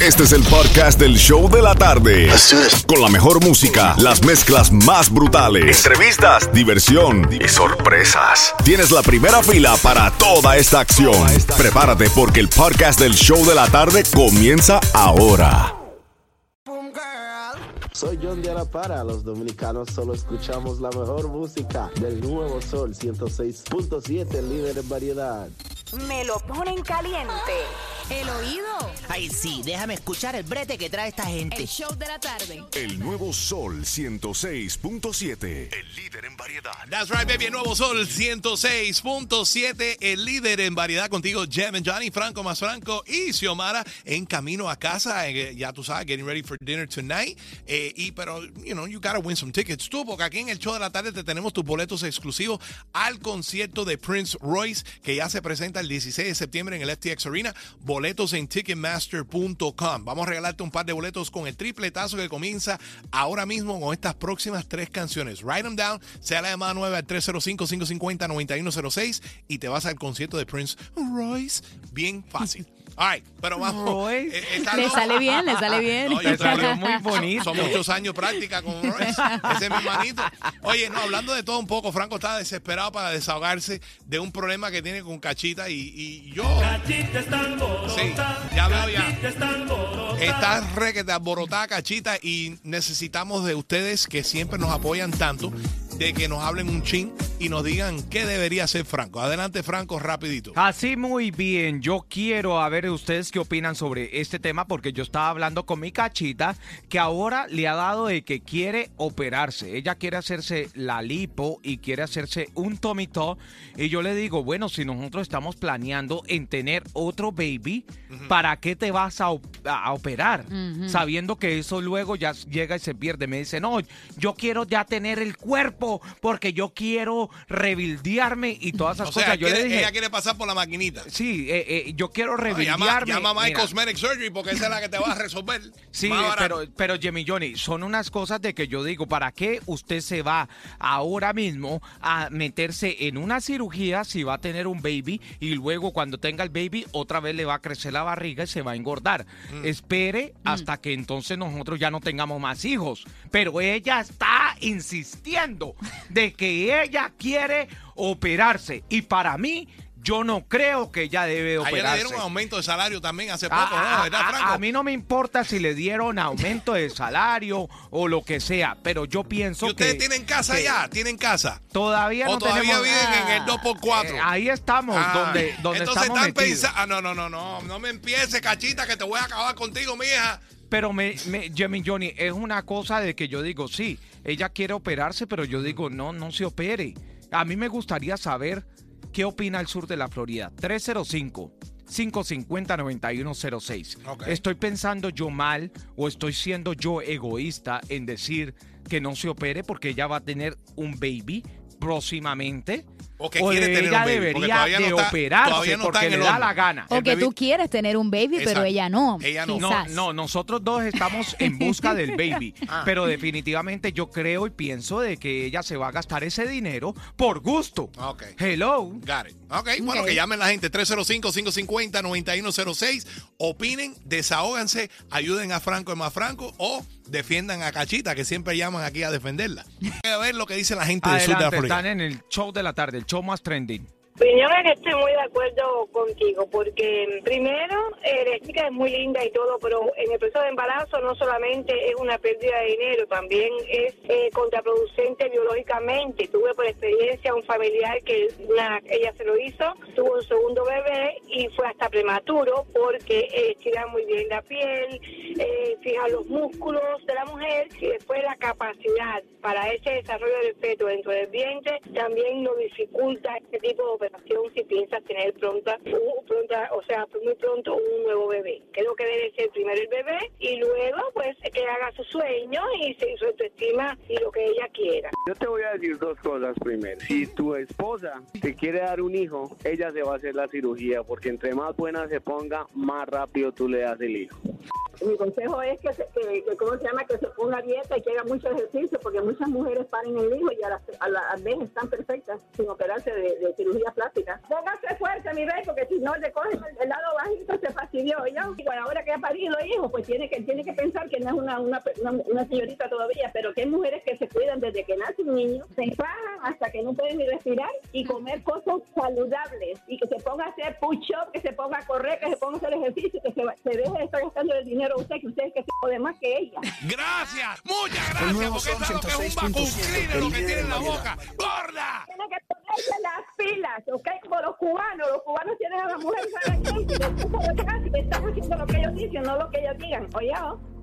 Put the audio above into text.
Este es el podcast del show de la tarde. Con la mejor música, las mezclas más brutales, entrevistas, diversión y sorpresas. Tienes la primera fila para toda esta acción. Prepárate porque el podcast del show de la tarde comienza ahora. Soy John de Para. Los dominicanos solo escuchamos la mejor música del nuevo Sol 106.7, líder en variedad. Me lo ponen caliente. El oído. Ay, sí, déjame escuchar el brete que trae esta gente. El show de la tarde. El nuevo Sol 106.7, el líder en variedad. That's right, baby. El nuevo Sol 106.7, el líder en variedad contigo, Jem and Johnny, Franco más Franco y Xiomara en camino a casa. eh, ya tú sabes, getting ready for dinner tonight. Eh, y pero, you know, you gotta win some tickets tú, porque aquí en el show de la tarde te tenemos tus boletos exclusivos al concierto de Prince Royce, que ya se presenta el 16 de septiembre en el FTX Arena. Boletos en ticketmaster.com. Vamos a regalarte un par de boletos con el tripletazo que comienza ahora mismo con estas próximas tres canciones. Write them down, sea la llamada 9 al 305-550-9106 y te vas al concierto de Prince Royce. Bien fácil. All right, pero vamos. Eh, está Le loco. sale bien, le sale bien. No, yo Te salió creo- muy bonito. Son muchos años práctica con Royce. Ese es mi manito. Oye, no, hablando de todo un poco, Franco está desesperado para desahogarse de un problema que tiene con Cachita y, y yo. Sí, ya veo ya. Está requete alborotada, Cachita, y necesitamos de ustedes que siempre nos apoyan tanto, de que nos hablen un chin y nos digan qué debería hacer Franco. Adelante, Franco, rapidito. Así muy bien, yo quiero a ver ustedes qué opinan sobre este tema porque yo estaba hablando con mi cachita que ahora le ha dado de que quiere operarse. Ella quiere hacerse la lipo y quiere hacerse un tomito y yo le digo, bueno, si nosotros estamos planeando en tener otro baby, ¿para qué te vas a, op- a operar? Sabiendo que eso luego ya llega y se pierde. Me dice, no, yo quiero ya tener el cuerpo porque yo quiero rebildearme y todas esas O sea, cosas. Yo quiere- le dije, ella quiere pasar por la maquinita. Sí, eh, eh, yo quiero No, llama, rebildearme. llama a My Mira, Cosmetic Surgery porque esa es la que te va a resolver. Sí, pero, pero Jimmy Johnny, son unas cosas de que yo digo, ¿para qué usted se va ahora mismo a meterse en una cirugía si va a tener un baby y luego cuando tenga el baby otra vez le va a crecer la barriga y se va a engordar? Mm. Espere hasta que entonces nosotros ya no tengamos más hijos. Pero ella está insistiendo de que ella quiere operarse y para mí... Yo no creo que ella debe Ayer le operarse. dieron un aumento de salario también hace Ah, poco, ah, ¿no? ¿Verdad, ah, Franco? a mí no me importa si le dieron aumento de salario o lo que sea, pero yo pienso ¿Y ustedes que tienen casa ya? ¿Tienen casa? Todavía ¿O no todavía tenemos viven en el Ah, 2x4? eh, ahí estamos, Ah, donde, donde Entonces estamos están pensando... Ah, no, no, no, no. No me empieces, cachita, que te voy a acabar contigo, mija. Pero me, me, Jimmy Johnny, es una cosa de que yo digo, sí, ella quiere operarse, pero yo digo, no, no se opere. A mí me gustaría saber qué opina el sur de la Florida. 305. 550-9106. Ok. ¿Estoy pensando yo mal o estoy siendo yo egoísta en decir que no se opere porque ella va a tener un baby próximamente? O que quiere de tener un ella baby, debería todavía no de está- operarse todavía no está porque le da la gana. O que tú quieres tener un baby, Exacto. pero ella no. Ella no. No, Quizás. no, nosotros dos estamos en busca del baby. Ah. Pero definitivamente yo creo y pienso de que ella se va a gastar ese dinero por gusto. Ok. Hello. Got it. Ok, bueno, que llamen la gente 305-550-9106. Opinen, desahóganse, ayuden a Franco y más Franco o defiendan a Cachita, que siempre llaman aquí a defenderla. A ver lo que dice la gente del sur de la Adelante, Florida. están en el show de la tarde, el show más trending. Opinión estoy muy de acuerdo contigo, porque primero, eh, la chica es muy linda y todo, pero en el proceso de embarazo no solamente es una pérdida de dinero, también es eh, contraproducente biológicamente. Tuve por experiencia un familiar que ella se lo hizo, tuvo un segundo bebé y fue hasta prematuro porque eh, estira muy bien la piel, eh, fija los músculos de la mujer y después la capacidad para ese desarrollo del feto dentro del vientre también nos dificulta este tipo de si piensas tener pronta, u- pronta, o sea, muy pronto un nuevo bebé. Creo que debe ser primero el bebé y luego pues que haga su sueño y su autoestima y lo que ella quiera. Yo te voy a decir dos cosas primero. Si tu esposa te quiere dar un hijo, ella se va a hacer la cirugía porque entre más buena se ponga, más rápido tú le das el hijo. Mi consejo es que, se, que, ¿cómo se llama? Que se ponga dieta y que haga mucho ejercicio, porque muchas mujeres paren el hijo y a la, a la, vez están perfectas sin operarse de, cirugía plástica. Póngase fuerte, mi rey, porque si no le cogen el, el lado bajito, se fastidió. Y bueno, ahora que ha parido hijo, pues tiene que, tiene que pensar que no es una, una, una, una señorita todavía, pero que hay mujeres que se cuidan desde que nace un niño, se enfajan hasta que no pueden ni respirar y comer cosas saludables y que se ponga a hacer push-up, que se ponga a correr, que se ponga a hacer ejercicio, que se, se deje de estar gastando el dinero a usted, que usted es que se de más que ella. Gracias, muchas gracias, porque es algo que es un vacuum lo que tiene en la boca. ¡Gorda! Tiene que ponerse las pilas, ¿ok? Como los cubanos, los cubanos tienen a la mujer ¿sabe qué? Y después por detrás y están haciendo lo que ellos dicen, no lo que ellos digan, oye, ¿oh?